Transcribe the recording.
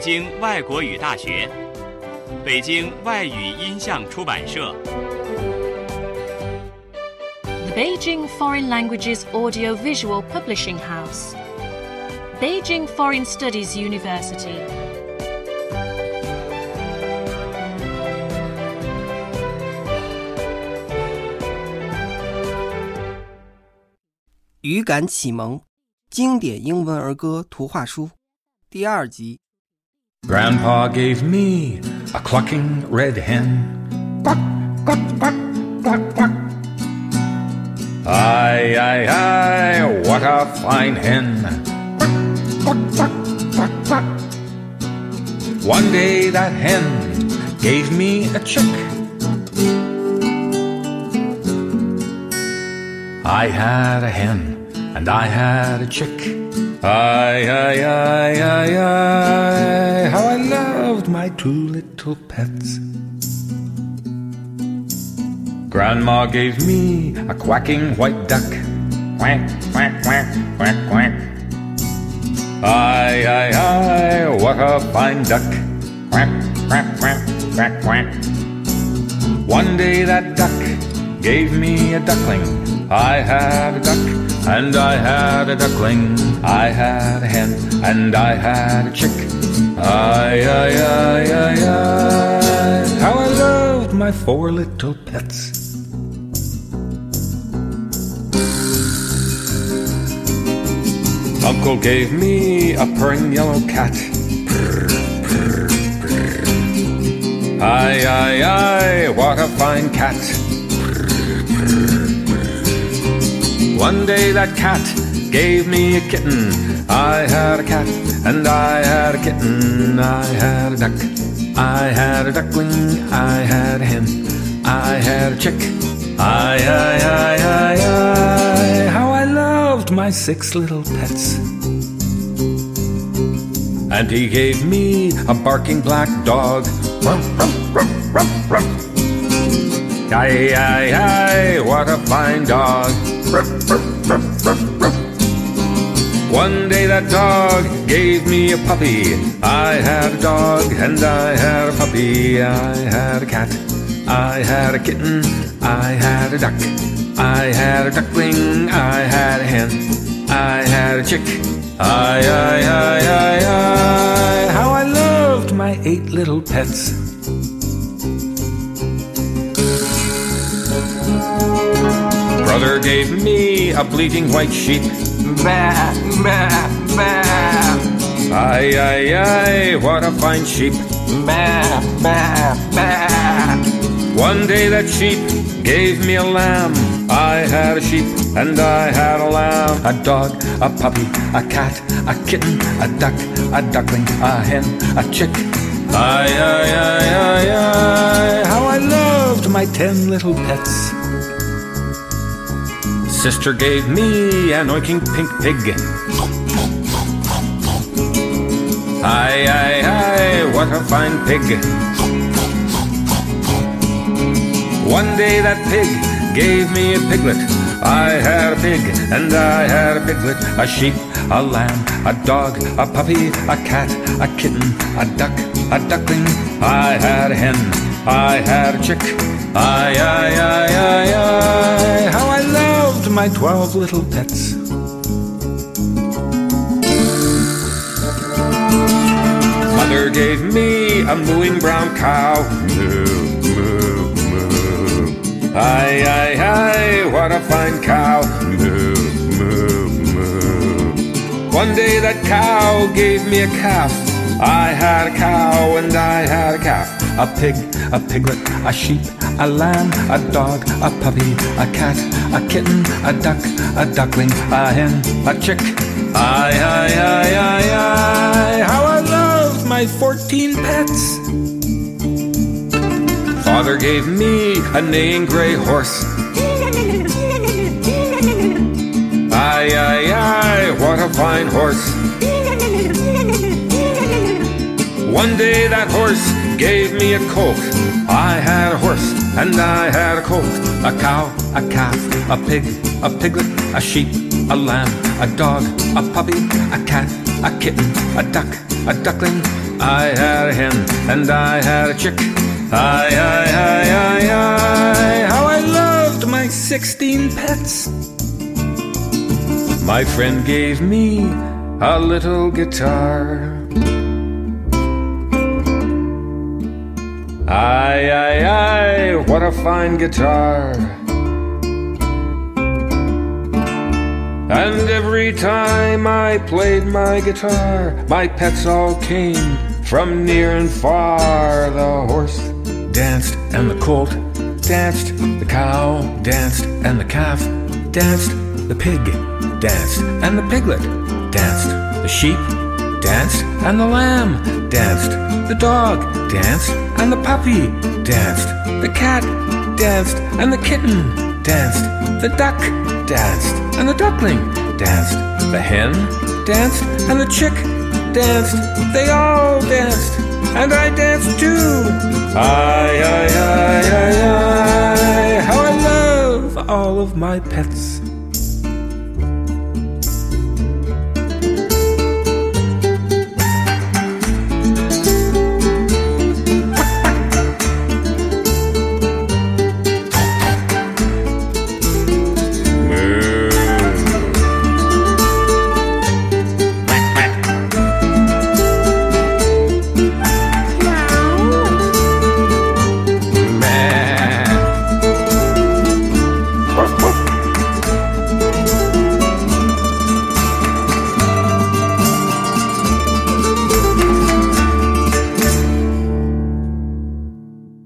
京外国语大学、北京外语音像出版社、The Beijing Foreign Languages Audiovisual Publishing House, Beijing Foreign Studies University. 语感启蒙经典英文儿歌图画书第二集。Grandpa gave me a clucking red hen. Quack, quack, quack, quack, quack. Aye, aye, aye, what a fine hen. Quack, quack, quack, quack. One day that hen gave me a chick. I had a hen and I had a chick. Aye, aye, aye, aye, aye, how I loved my two little pets. Grandma gave me a quacking white duck. Quack, quack, quack, quack, quack. Aye, aye, aye, what a fine duck. Quack, quack, quack, quack, quack. One day that duck gave me a duckling. I had a duck and I had a duckling. I had a hen and I had a chick. Aye, aye, aye, aye, aye. How I loved my four little pets. Uncle gave me a purring yellow cat. Purr, purr, purr. Aye, aye, aye, what a fine cat. One day that cat gave me a kitten. I had a cat and I had a kitten. I had a duck. I had a duckling. I had a hen. I had a chick. Aye, aye, aye, aye, aye. How I loved my six little pets. And he gave me a barking black dog. Aye, aye, aye, what a fine dog. One day that dog gave me a puppy. I had a dog and I had a puppy. I had a cat. I had a kitten. I had a duck. I had a duckling. I had a hen. I had a chick. Aye, aye, aye, aye, aye. How I loved my eight little pets. Brother gave me a bleating white sheep. Bah, bah, bah. Aye, aye, aye, what a fine sheep. Bah, bah, bah. One day that sheep gave me a lamb. I had a sheep and I had a lamb. A dog, a puppy, a cat, a kitten, a duck, a duckling, a hen, a chick. Aye, aye, aye, aye, aye. How I loved my ten little pets. Sister gave me an oinking pink pig. Aye, aye, aye, what a fine pig. One day that pig gave me a piglet. I had a pig and I had a piglet, a sheep, a lamb, a dog, a puppy, a cat, a kitten, a duck, a duckling. I had a hen, I had a chick. Aye, aye, aye, aye, aye, my twelve little pets. Mother gave me a mooing brown cow. Moo, moo, moo. Aye, aye, aye, what a fine cow. Moo, moo, moo. One day that cow gave me a calf. I had a cow and I had a calf. A pig, a piglet, a sheep, a lamb, a dog, a puppy, a cat, a kitten, a duck, a duckling, a hen, a chick. Aye, aye, aye, aye, aye, how I loved my 14 pets. Father gave me a neighing gray horse. Aye, aye, aye, what a fine horse. One day that horse gave me a colt. I had a horse and I had a colt. A cow, a calf, a pig, a piglet, a sheep, a lamb, a dog, a puppy, a cat, a kitten, a duck, a duckling. I had a hen, and I had a chick. I, I, I, I, I, how I loved my 16 pets. My friend gave me a little guitar. Aye, aye, what a fine guitar. And every time I played my guitar, my pets all came from near and far. The horse danced and the colt danced, the cow danced and the calf danced, the pig danced and the piglet danced, the sheep danced and the lamb danced, the dog danced and the puppy danced, the cat danced and the kitten danced, the duck danced and the duckling danced, the hen danced and the chick danced, they all danced, and I danced too. Aye, aye, aye, aye, aye, how I love all of my pets.